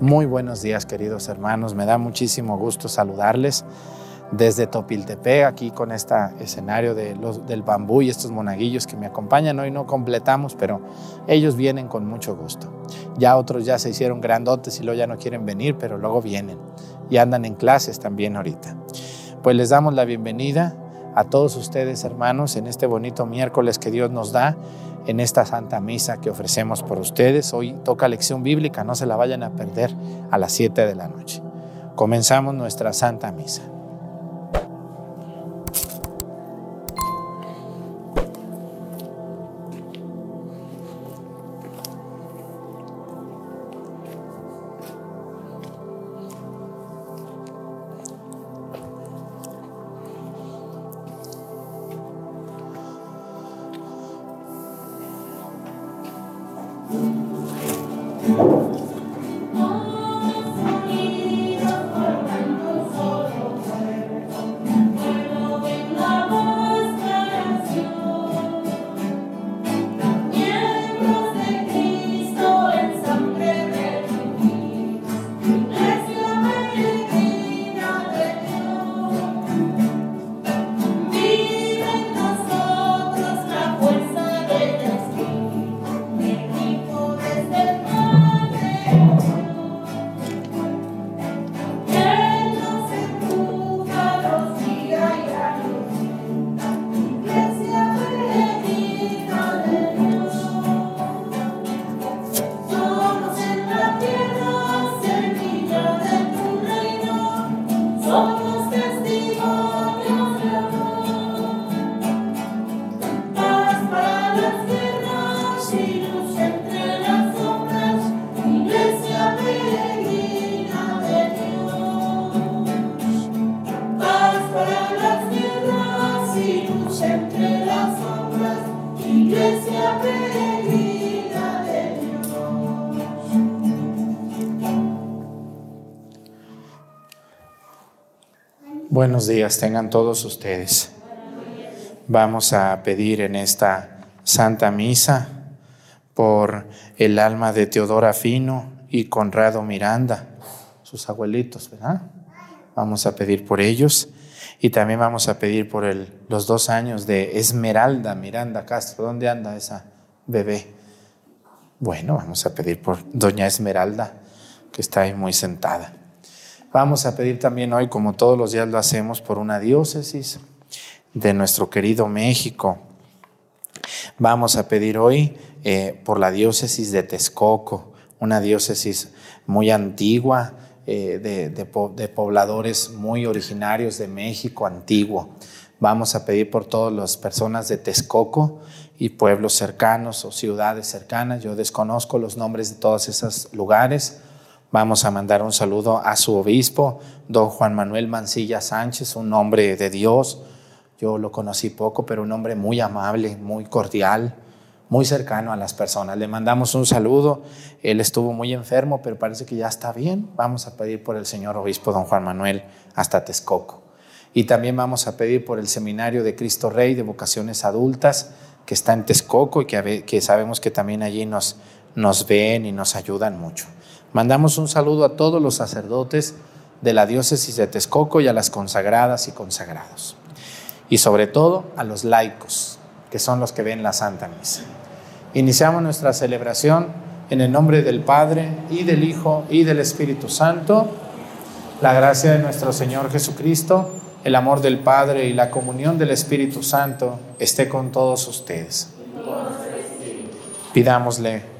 Muy buenos días, queridos hermanos. Me da muchísimo gusto saludarles desde Topiltepec, aquí con este escenario de los, del bambú y estos monaguillos que me acompañan. Hoy no completamos, pero ellos vienen con mucho gusto. Ya otros ya se hicieron grandotes y luego ya no quieren venir, pero luego vienen y andan en clases también ahorita. Pues les damos la bienvenida a todos ustedes, hermanos, en este bonito miércoles que Dios nos da en esta Santa Misa que ofrecemos por ustedes. Hoy toca lección bíblica, no se la vayan a perder a las 7 de la noche. Comenzamos nuestra Santa Misa. Buenos días, tengan todos ustedes. Vamos a pedir en esta Santa Misa por el alma de Teodora Fino y Conrado Miranda, sus abuelitos, ¿verdad? Vamos a pedir por ellos y también vamos a pedir por el, los dos años de Esmeralda Miranda Castro. ¿Dónde anda esa bebé? Bueno, vamos a pedir por doña Esmeralda, que está ahí muy sentada. Vamos a pedir también hoy, como todos los días lo hacemos, por una diócesis de nuestro querido México. Vamos a pedir hoy eh, por la diócesis de Texcoco, una diócesis muy antigua, eh, de, de, pobladores muy originarios de México antiguo. Vamos a pedir por todas las personas de Texcoco y pueblos cercanos o ciudades cercanas. Yo desconozco los nombres de todos esos lugares Vamos a mandar un saludo a su obispo, don Juan Manuel Mancilla Sánchez, un hombre de Dios. Yo lo conocí poco, pero un hombre muy amable, muy cordial, muy cercano a las personas. Le mandamos un saludo. Él estuvo muy enfermo, pero parece que ya está bien. Vamos a pedir por el señor obispo, don Juan Manuel, hasta Texcoco. Y también vamos a pedir por el Seminario de Cristo Rey de Vocaciones Adultas, que está en Texcoco y que, sabemos que también allí nos ven y nos ayudan mucho. Mandamos un saludo a todos los sacerdotes de la diócesis de Texcoco y a las consagradas y consagrados. Y sobre todo a los laicos, que son los que ven la Santa Misa. Iniciamos nuestra celebración en el nombre del Padre y del Hijo y del Espíritu Santo. La gracia de nuestro Señor Jesucristo, el amor del Padre y la comunión del Espíritu Santo esté con todos ustedes. Pidámosle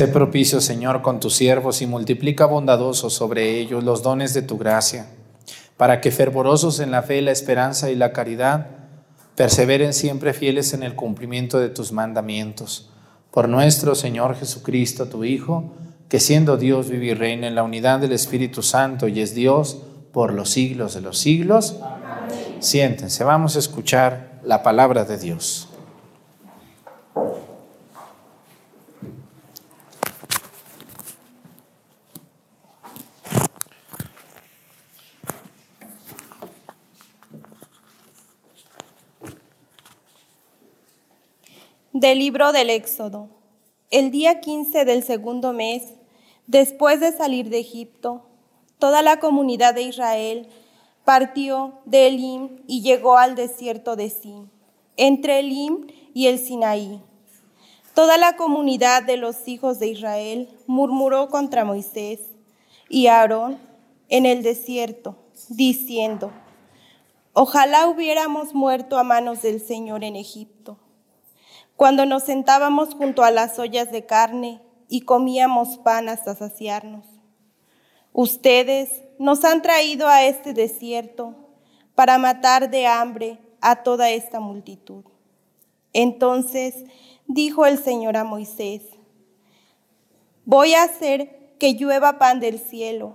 Sé propicio, Señor, con tus siervos y multiplica bondadosos sobre ellos los dones de tu gracia, para que fervorosos en la fe, la esperanza y la caridad, perseveren siempre fieles en el cumplimiento de tus mandamientos. Por nuestro Señor Jesucristo, tu Hijo, que siendo Dios vive y reina en la unidad del Espíritu Santo y es Dios por los siglos de los siglos. Siéntense, vamos a escuchar la palabra de Dios. Del libro del Éxodo. El día 15 del segundo mes, después de salir de Egipto, toda la comunidad de Israel partió de Elim y llegó al desierto de Sin, entre Elim y el Sinaí. Toda la comunidad de los hijos de Israel murmuró contra Moisés y Aarón en el desierto, diciendo, Ojalá hubiéramos muerto a manos del Señor en Egipto cuando nos sentábamos junto a las ollas de carne y comíamos pan hasta saciarnos. Ustedes nos han traído a este desierto para matar de hambre a toda esta multitud. Entonces dijo el Señor a Moisés, voy a hacer que llueva pan del cielo,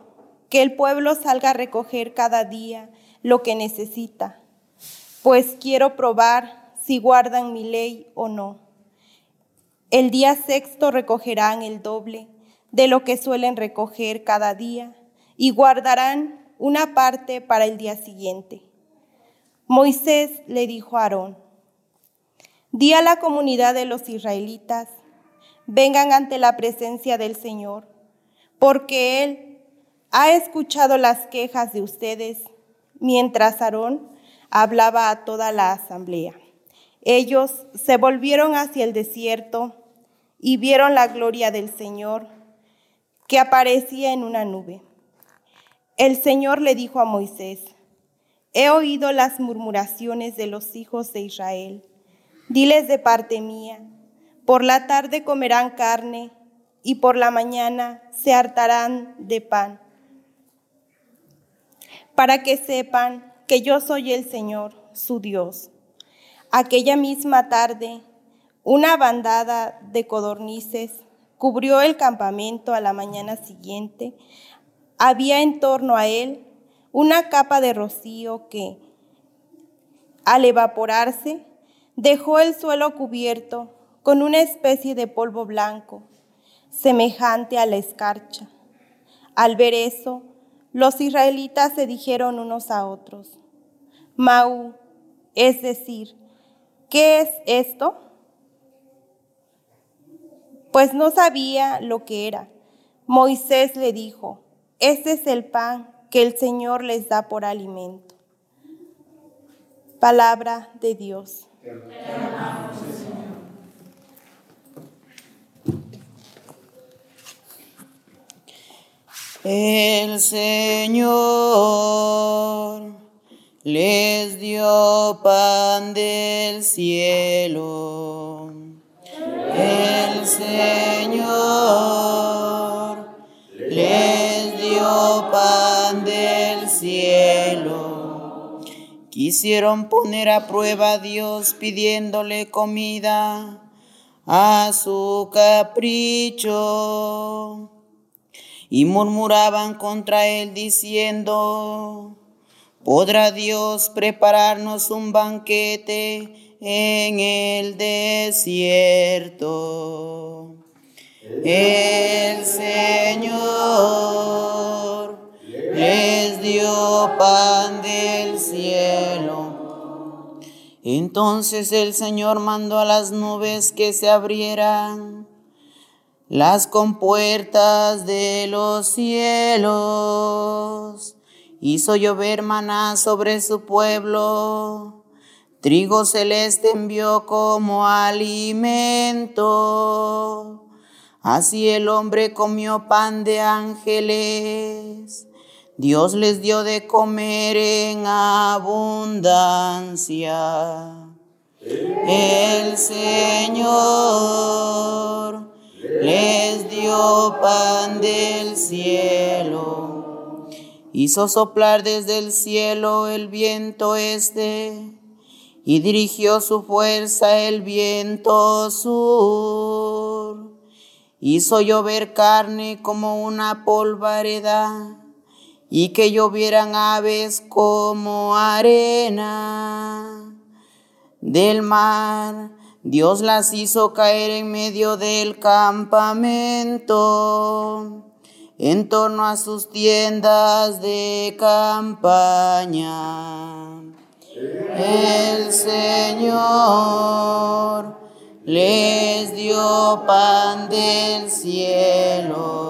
que el pueblo salga a recoger cada día lo que necesita, pues quiero probar si guardan mi ley o no. El día sexto recogerán el doble de lo que suelen recoger cada día y guardarán una parte para el día siguiente. Moisés le dijo a Aarón, di a la comunidad de los israelitas, vengan ante la presencia del Señor, porque Él ha escuchado las quejas de ustedes mientras Aarón hablaba a toda la asamblea. Ellos se volvieron hacia el desierto y vieron la gloria del Señor que aparecía en una nube. El Señor le dijo a Moisés, he oído las murmuraciones de los hijos de Israel. Diles de parte mía, por la tarde comerán carne y por la mañana se hartarán de pan, para que sepan que yo soy el Señor, su Dios. Aquella misma tarde, una bandada de codornices cubrió el campamento a la mañana siguiente. Había en torno a él una capa de rocío que, al evaporarse, dejó el suelo cubierto con una especie de polvo blanco, semejante a la escarcha. Al ver eso, los israelitas se dijeron unos a otros, Mau, es decir, ¿qué es esto? Pues no sabía lo que era. Moisés le dijo, este es el pan que el Señor les da por alimento. Palabra de Dios. El Señor les dio pan del cielo. El Señor les dio pan del cielo. Quisieron poner a prueba a Dios pidiéndole comida a su capricho y murmuraban contra él diciendo, ¿Podrá Dios prepararnos un banquete en el desierto? El Señor les dio pan del cielo. Entonces el Señor mandó a las nubes que se abrieran las compuertas de los cielos hizo llover maná sobre su pueblo trigo celeste envió como alimento. Así el hombre comió pan de ángeles. Dios les dio de comer en abundancia. El Señor les dio pan del cielo. Hizo soplar desde el cielo el viento este y dirigió su fuerza el viento sur. Hizo llover carne como una polvareda y que llovieran aves como arena del mar. Dios las hizo caer en medio del campamento, en torno a sus tiendas de campaña. El Señor les dio pan del cielo.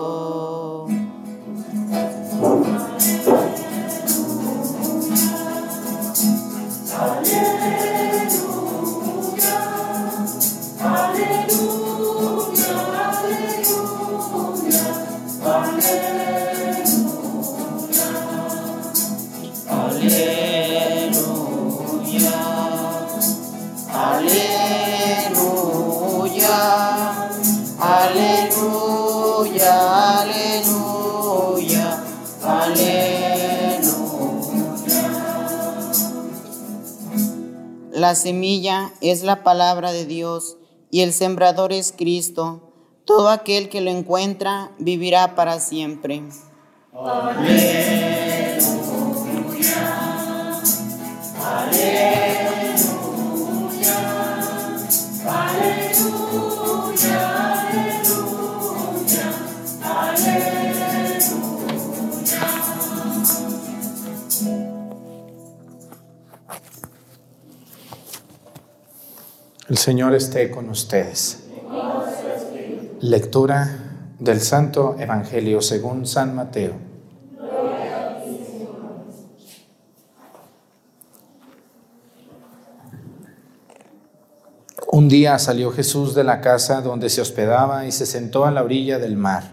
La semilla es la palabra de Dios y el sembrador es Cristo. Todo aquel que lo encuentra vivirá para siempre. Aleluya, aleluya, aleluya. El Señor esté con ustedes. Lectura del Santo Evangelio según San Mateo. Un día salió Jesús de la casa donde se hospedaba y se sentó a la orilla del mar.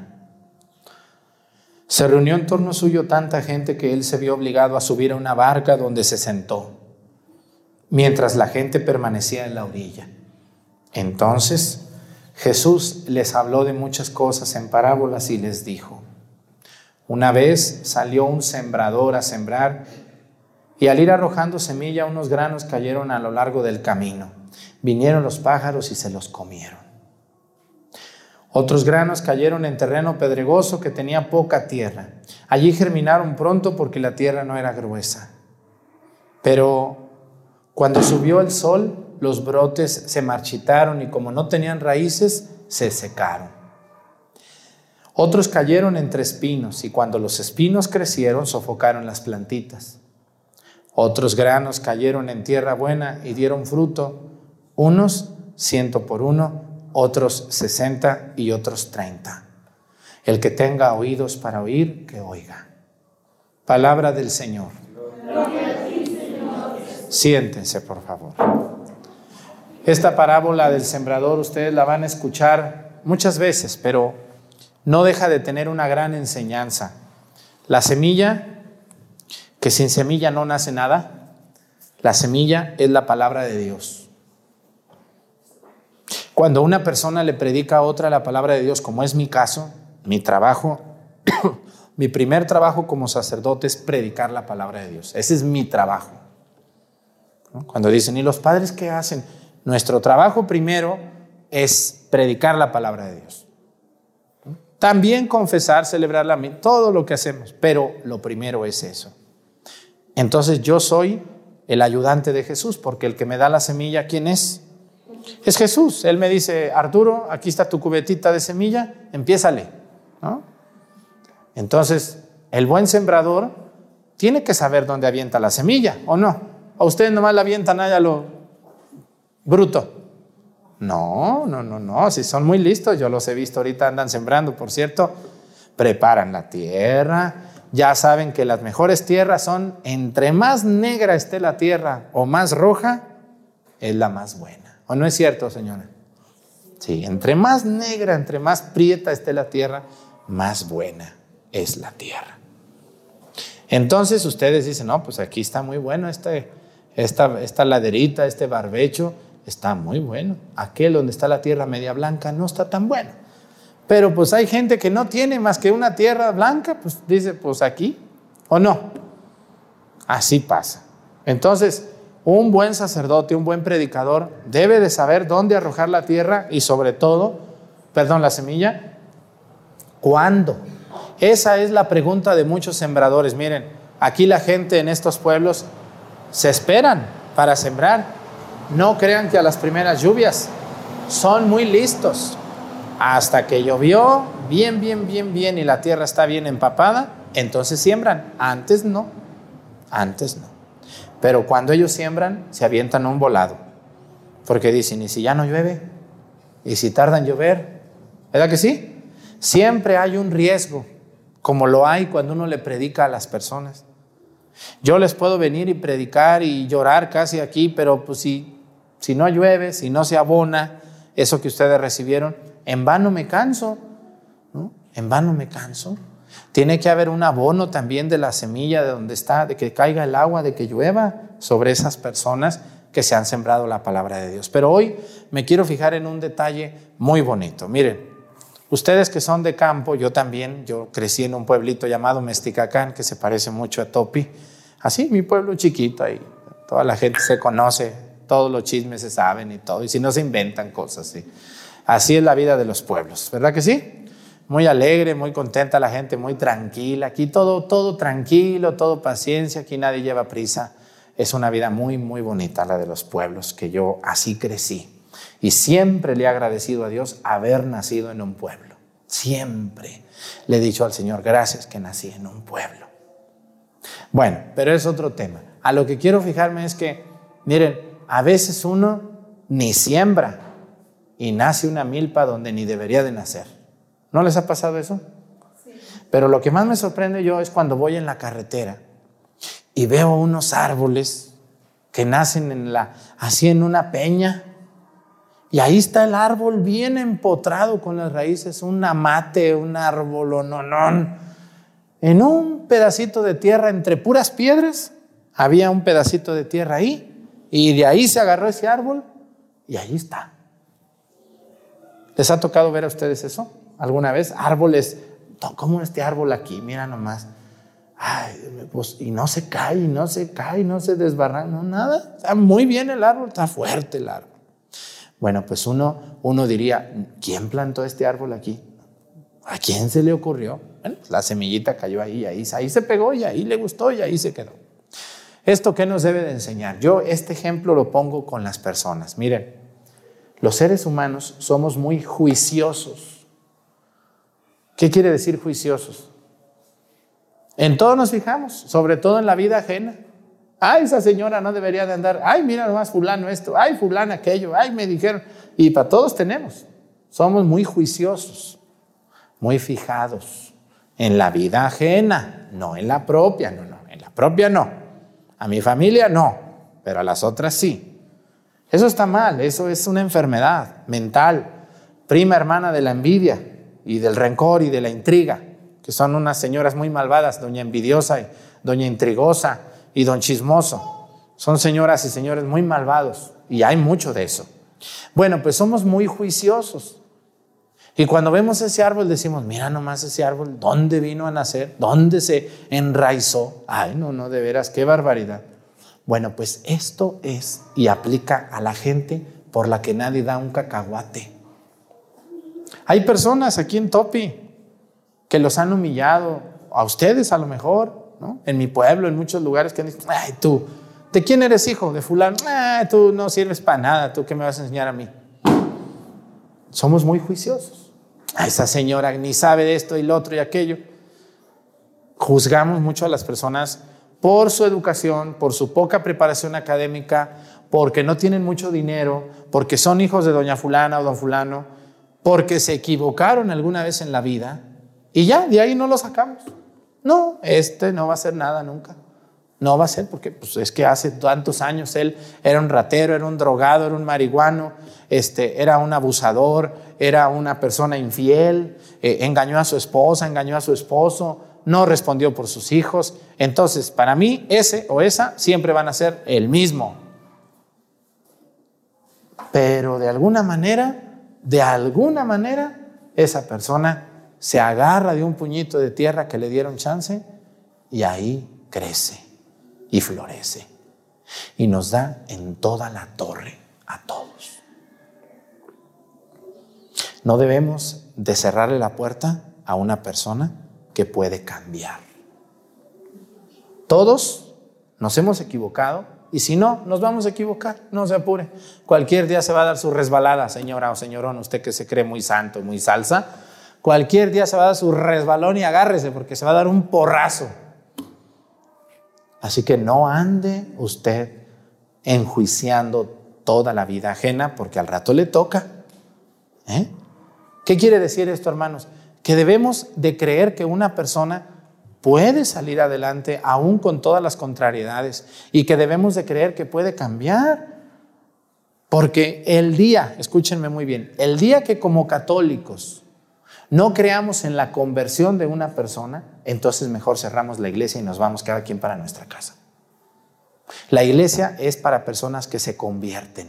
Se reunió en torno suyo tanta gente que él se vio obligado a subir a una barca donde se sentó mientras la gente permanecía en la orilla. Entonces Jesús les habló de muchas cosas en parábolas y les dijo, una vez salió un sembrador a sembrar y al ir arrojando semilla unos granos cayeron a lo largo del camino. Vinieron los pájaros y se los comieron. Otros granos cayeron en terreno pedregoso que tenía poca tierra. Allí germinaron pronto porque la tierra no era gruesa. Pero cuando subió el sol, los brotes se marchitaron y como no tenían raíces, se secaron. Otros cayeron entre espinos y cuando los espinos crecieron, sofocaron las plantitas. Otros granos cayeron en tierra buena y dieron fruto, unos ciento por uno, otros sesenta y otros treinta. El que tenga oídos para oír, que oiga. Palabra del Señor. Siéntense, por favor. Esta parábola del sembrador ustedes la van a escuchar muchas veces, pero no deja de tener una gran enseñanza. La semilla, que sin semilla no nace nada, la semilla es la palabra de Dios. Cuando una persona le predica a otra la palabra de Dios, como es mi caso, mi trabajo, mi primer trabajo como sacerdote es predicar la palabra de Dios. Ese es mi trabajo. Cuando dicen, ¿y los padres qué hacen? Nuestro trabajo primero es predicar la palabra de Dios. También confesar, celebrar la todo lo que hacemos, pero lo primero es eso. Entonces yo soy el ayudante de Jesús, porque el que me da la semilla, ¿quién es? Es Jesús. Él me dice, Arturo, aquí está tu cubetita de semilla, empiézale. Entonces, el buen sembrador tiene que saber dónde avienta la semilla, ¿o no? A ustedes nomás la avientan allá lo bruto. No, no, no, no. Si son muy listos, yo los he visto ahorita, andan sembrando, por cierto. Preparan la tierra. Ya saben que las mejores tierras son, entre más negra esté la tierra o más roja, es la más buena. ¿O no es cierto, señora? Sí, entre más negra, entre más prieta esté la tierra, más buena es la tierra. Entonces ustedes dicen, no, pues aquí está muy bueno este, esta, esta laderita, este barbecho, está muy bueno. Aquel donde está la tierra media blanca no está tan bueno. Pero pues hay gente que no tiene más que una tierra blanca, pues dice, pues aquí, ¿o no? Así pasa. Entonces, un buen sacerdote, un buen predicador, debe de saber dónde arrojar la tierra y sobre todo, perdón, la semilla, cuándo. Esa es la pregunta de muchos sembradores. Miren, aquí la gente en estos pueblos se esperan para sembrar. No crean que a las primeras lluvias son muy listos. Hasta que llovió bien, bien, bien, bien y la tierra está bien empapada, entonces siembran. Antes no. Antes no. Pero cuando ellos siembran, se avientan un volado. Porque dicen, ¿y si ya no llueve? ¿Y si tarda en llover? ¿Verdad que sí? Siempre hay un riesgo, como lo hay cuando uno le predica a las personas. Yo les puedo venir y predicar y llorar casi aquí, pero pues si, si no llueve, si no se abona eso que ustedes recibieron, en vano me canso, ¿no? En vano me canso. Tiene que haber un abono también de la semilla de donde está, de que caiga el agua, de que llueva sobre esas personas que se han sembrado la palabra de Dios. Pero hoy me quiero fijar en un detalle muy bonito. Miren, ustedes que son de campo, yo también, yo crecí en un pueblito llamado Mesticacán, que se parece mucho a Topi. Así, mi pueblo chiquito ahí. Toda la gente se conoce, todos los chismes se saben y todo. Y si no se inventan cosas, ¿sí? Así es la vida de los pueblos, ¿verdad que sí? muy alegre, muy contenta la gente, muy tranquila. Aquí todo, todo tranquilo, todo paciencia, aquí nadie lleva prisa. Es una vida muy, muy bonita la de los pueblos, que yo así crecí. Y siempre le he agradecido a Dios haber nacido en un pueblo. Siempre le he dicho al Señor, gracias que nací en un pueblo. Bueno, pero es otro tema. A lo que quiero fijarme es que, miren, a veces uno ni siembra y nace una milpa donde ni debería de nacer. ¿No les ha pasado eso? Pero lo que más me sorprende yo es cuando voy en la carretera y veo unos árboles que nacen en la, así en una peña. Y ahí está el árbol bien empotrado con las raíces, un amate, un árbol no. En un pedacito de tierra entre puras piedras, había un pedacito de tierra ahí, y de ahí se agarró ese árbol, y ahí está. ¿Les ha tocado ver a ustedes eso? alguna vez, árboles, ¿cómo este árbol aquí? Mira nomás. Ay, pues, y no se cae, y no se cae, no se desbarra, no nada. Está muy bien el árbol, está fuerte el árbol. Bueno, pues uno, uno diría, ¿quién plantó este árbol aquí? ¿A quién se le ocurrió? Bueno, pues, la semillita cayó ahí, ahí, ahí se pegó y ahí le gustó y ahí se quedó. ¿Esto qué nos debe de enseñar? Yo este ejemplo lo pongo con las personas. Miren, los seres humanos somos muy juiciosos ¿Qué quiere decir juiciosos? En todo nos fijamos, sobre todo en la vida ajena. Ay, esa señora no debería de andar. Ay, mira nomás fulano esto. Ay, fulano aquello. Ay, me dijeron. Y para todos tenemos. Somos muy juiciosos, muy fijados en la vida ajena, no en la propia. No, no, en la propia no. A mi familia no, pero a las otras sí. Eso está mal, eso es una enfermedad mental, prima hermana de la envidia y del rencor y de la intriga, que son unas señoras muy malvadas, doña envidiosa, y doña intrigosa y don chismoso. Son señoras y señores muy malvados y hay mucho de eso. Bueno, pues somos muy juiciosos. Y cuando vemos ese árbol decimos, mira nomás ese árbol, ¿dónde vino a nacer? ¿Dónde se enraizó? Ay, no, no, de veras, qué barbaridad. Bueno, pues esto es y aplica a la gente por la que nadie da un cacahuate. Hay personas aquí en Topi que los han humillado, a ustedes a lo mejor, en mi pueblo, en muchos lugares que han dicho, ay, tú, ¿de quién eres hijo? De fulano, ay, tú no sirves para nada, tú qué me vas a enseñar a mí. Somos muy juiciosos. A esa señora ni sabe de esto y lo otro y aquello. Juzgamos mucho a las personas por su educación, por su poca preparación académica, porque no tienen mucho dinero, porque son hijos de doña fulana o don fulano, porque se equivocaron alguna vez en la vida y ya, de ahí no lo sacamos. No, este no va a hacer nada nunca. No va a ser porque pues, es que hace tantos años él era un ratero, era un drogado, era un marihuano, este, era un abusador, era una persona infiel, eh, engañó a su esposa, engañó a su esposo, no respondió por sus hijos. Entonces, para mí, ese o esa siempre van a ser el mismo. Pero de alguna manera, de alguna manera, esa persona se agarra de un puñito de tierra que le dieron chance y ahí crece y florece. Y nos da en toda la torre a todos. No debemos de cerrarle la puerta a una persona que puede cambiar. Todos nos hemos equivocado y si no, nos vamos a equivocar, no se apure. Cualquier día se va a dar su resbalada, señora o señorón, usted que se cree muy santo, muy salsa. Cualquier día se va a dar su resbalón y agárrese porque se va a dar un porrazo. Así que no ande usted enjuiciando toda la vida ajena porque al rato le toca. ¿Eh? ¿Qué quiere decir esto, hermanos? Que debemos de creer que una persona puede salir adelante aún con todas las contrariedades y que debemos de creer que puede cambiar. Porque el día, escúchenme muy bien, el día que como católicos no creamos en la conversión de una persona, entonces mejor cerramos la iglesia y nos vamos cada quien para nuestra casa. La iglesia es para personas que se convierten,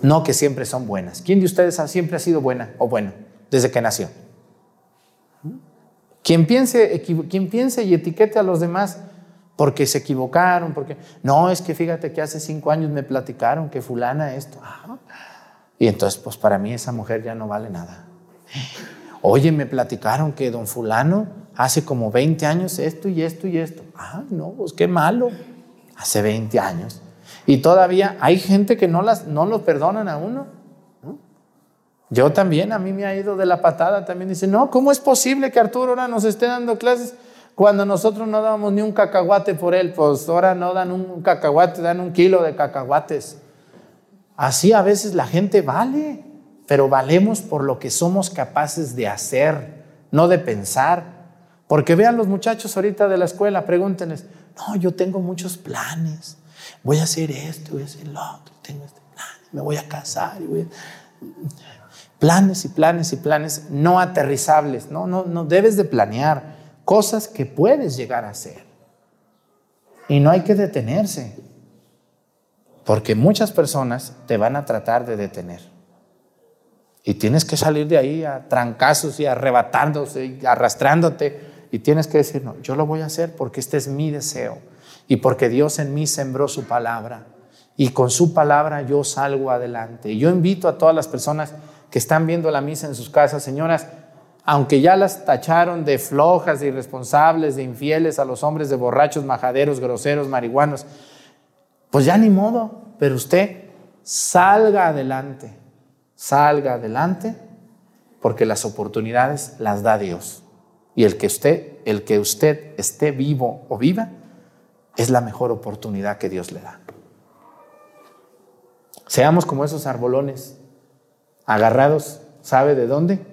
no que siempre son buenas. ¿Quién de ustedes siempre ha sido buena o bueno desde que nació? Quien piense, quien piense y etiquete a los demás porque se equivocaron, porque no, es que fíjate que hace cinco años me platicaron que fulana esto. Y entonces, pues para mí esa mujer ya no vale nada. Oye, me platicaron que don fulano hace como 20 años esto y esto y esto. Ah, no, pues qué malo. Hace 20 años. Y todavía hay gente que no, las, no lo perdonan a uno. Yo también, a mí me ha ido de la patada. También dice, no, ¿cómo es posible que Arturo ahora nos esté dando clases cuando nosotros no dábamos ni un cacahuate por él? Pues ahora no dan un cacahuate, dan un kilo de cacahuates. Así a veces la gente vale pero valemos por lo que somos capaces de hacer, no de pensar. Porque vean los muchachos ahorita de la escuela, pregúntenles, no, yo tengo muchos planes, voy a hacer esto, voy a hacer lo otro, tengo este plan, me voy a casar. Y voy Planes y planes y planes no aterrizables, no, no, no debes de planear cosas que puedes llegar a hacer. Y no hay que detenerse, porque muchas personas te van a tratar de detener. Y tienes que salir de ahí a trancazos y arrebatándose y arrastrándote. Y tienes que decir, no, yo lo voy a hacer porque este es mi deseo. Y porque Dios en mí sembró su palabra. Y con su palabra yo salgo adelante. Y yo invito a todas las personas que están viendo la misa en sus casas, señoras, aunque ya las tacharon de flojas, de irresponsables, de infieles a los hombres, de borrachos, majaderos, groseros, marihuanos, pues ya ni modo, pero usted salga adelante salga adelante, porque las oportunidades las da Dios. Y el que usted, el que usted esté vivo o viva, es la mejor oportunidad que Dios le da. Seamos como esos arbolones, agarrados, ¿sabe de dónde?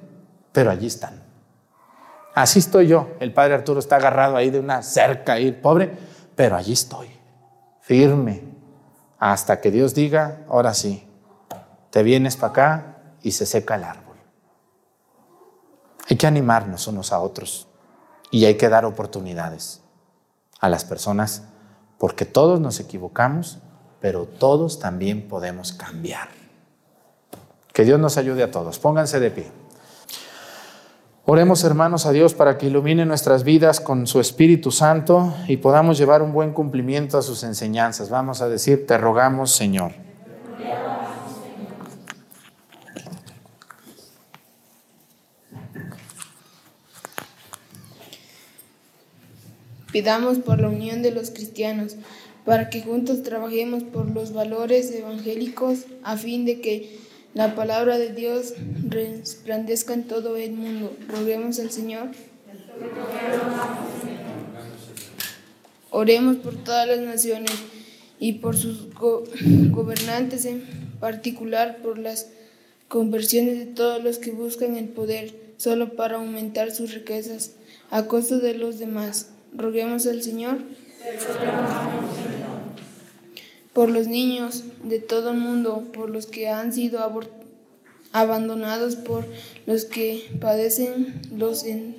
Pero allí están. Así estoy yo. El padre Arturo está agarrado ahí de una cerca, ahí, pobre, pero allí estoy, firme, hasta que Dios diga, ahora sí, te vienes para acá y se seca el árbol. Hay que animarnos unos a otros y hay que dar oportunidades a las personas porque todos nos equivocamos, pero todos también podemos cambiar. Que Dios nos ayude a todos. Pónganse de pie. Oremos hermanos a Dios para que ilumine nuestras vidas con su Espíritu Santo y podamos llevar un buen cumplimiento a sus enseñanzas. Vamos a decir, te rogamos Señor. Pidamos por la unión de los cristianos, para que juntos trabajemos por los valores evangélicos a fin de que la palabra de Dios resplandezca en todo el mundo. Roguemos al Señor. Oremos por todas las naciones y por sus gobernantes, en particular por las conversiones de todos los que buscan el poder solo para aumentar sus riquezas a costa de los demás roguemos al Señor. por los niños de todo el mundo, por los que han sido abandonados, por los que padecen los eh,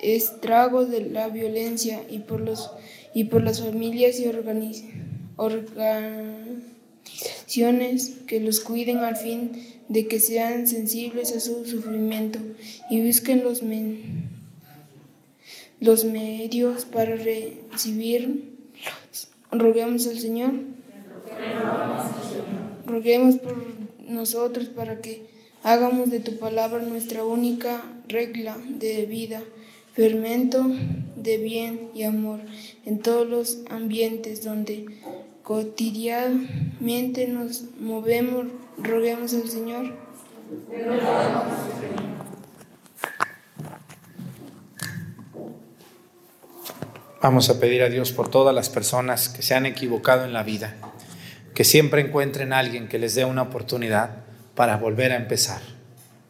estragos de la violencia y por, los, y por las familias y organizaciones que los cuiden al fin de que sean sensibles a su sufrimiento y busquen los, los medios para recibirlos Roguemos al Señor. Roguemos por nosotros para que hagamos de tu palabra nuestra única regla de vida, fermento de bien y amor en todos los ambientes donde cotidianamente nos movemos. Roguemos al Señor. Vamos a pedir a Dios por todas las personas que se han equivocado en la vida, que siempre encuentren a alguien que les dé una oportunidad para volver a empezar.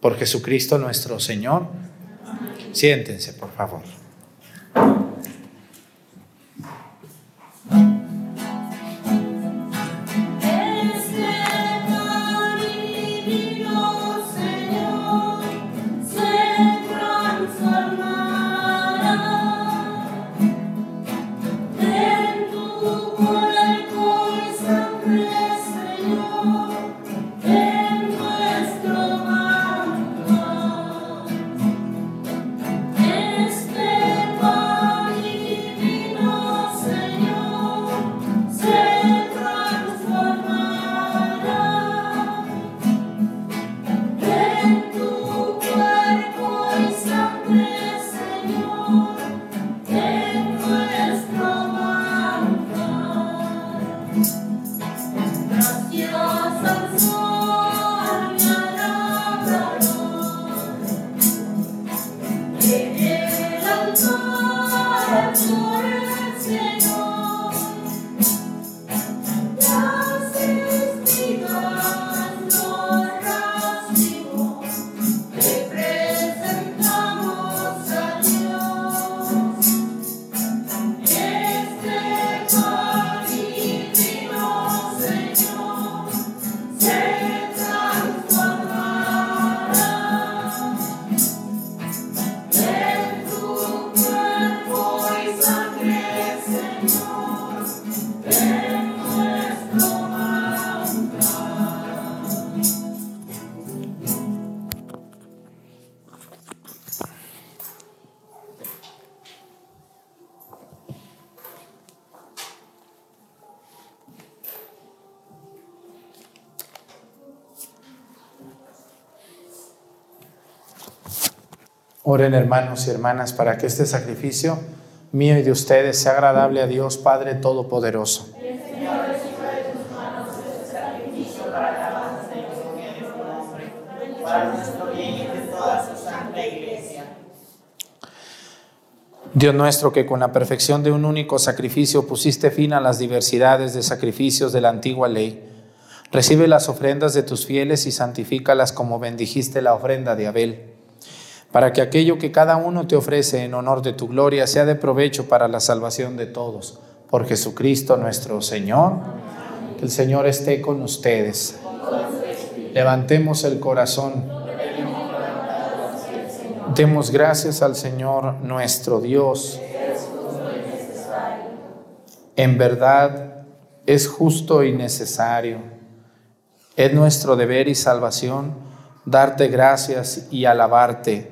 Por Jesucristo nuestro Señor. Siéntense, por favor. Oh. Oren hermanos y hermanas para que este sacrificio mío y de ustedes sea agradable a Dios Padre Todopoderoso. Dios nuestro, que con la perfección de un único sacrificio pusiste fin a las diversidades de sacrificios de la antigua ley, recibe las ofrendas de tus fieles y santifícalas como bendijiste la ofrenda de Abel para que aquello que cada uno te ofrece en honor de tu gloria sea de provecho para la salvación de todos. Por Jesucristo nuestro Señor, que el Señor esté con ustedes. Levantemos el corazón. Demos gracias al Señor nuestro Dios. En verdad es justo y necesario. Es nuestro deber y salvación darte gracias y alabarte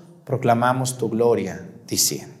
proclamamos tu gloria diciendo.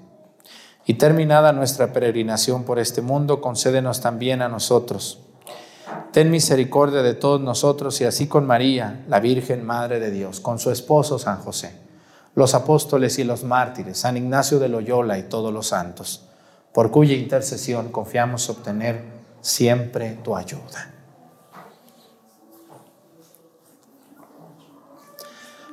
Y terminada nuestra peregrinación por este mundo, concédenos también a nosotros. Ten misericordia de todos nosotros y así con María, la Virgen Madre de Dios, con su esposo San José, los apóstoles y los mártires, San Ignacio de Loyola y todos los santos, por cuya intercesión confiamos obtener siempre tu ayuda.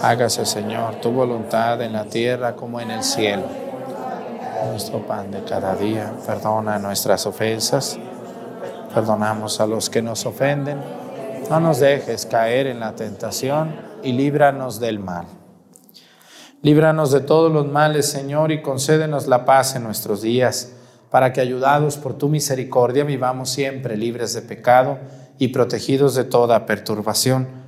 Hágase, Señor, tu voluntad en la tierra como en el cielo. Nuestro pan de cada día, perdona nuestras ofensas, perdonamos a los que nos ofenden. No nos dejes caer en la tentación y líbranos del mal. Líbranos de todos los males, Señor, y concédenos la paz en nuestros días, para que, ayudados por tu misericordia, vivamos siempre libres de pecado y protegidos de toda perturbación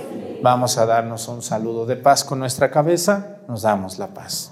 Vamos a darnos un saludo de paz con nuestra cabeza, nos damos la paz.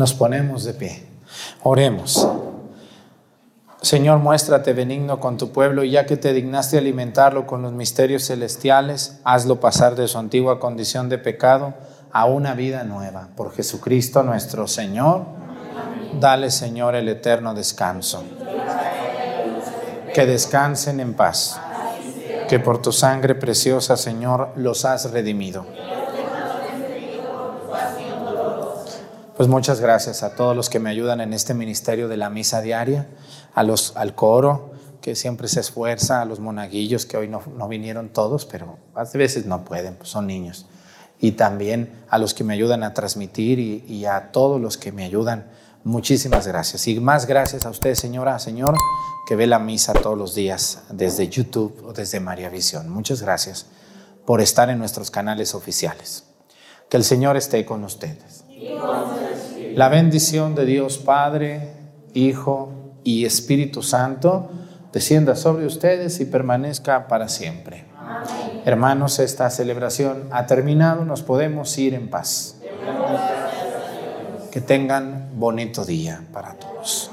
Nos ponemos de pie. Oremos. Señor, muéstrate benigno con tu pueblo y ya que te dignaste alimentarlo con los misterios celestiales, hazlo pasar de su antigua condición de pecado a una vida nueva. Por Jesucristo nuestro Señor, dale, Señor, el eterno descanso. Que descansen en paz. Que por tu sangre preciosa, Señor, los has redimido. Pues muchas gracias a todos los que me ayudan en este ministerio de la misa diaria, a los, al coro que siempre se esfuerza, a los monaguillos que hoy no, no vinieron todos, pero a veces no pueden, pues son niños. Y también a los que me ayudan a transmitir y, a todos los que me ayudan. Muchísimas gracias. Y más gracias a usted, señora, señor, que ve la misa todos los días desde YouTube o desde María Visión. Muchas gracias por estar en nuestros canales oficiales. Que el Señor esté con ustedes. La bendición de Dios Padre, Hijo y Espíritu Santo descienda sobre ustedes y permanezca para siempre. Hermanos, esta celebración ha terminado, nos podemos ir en paz. Que tengan bonito día para todos.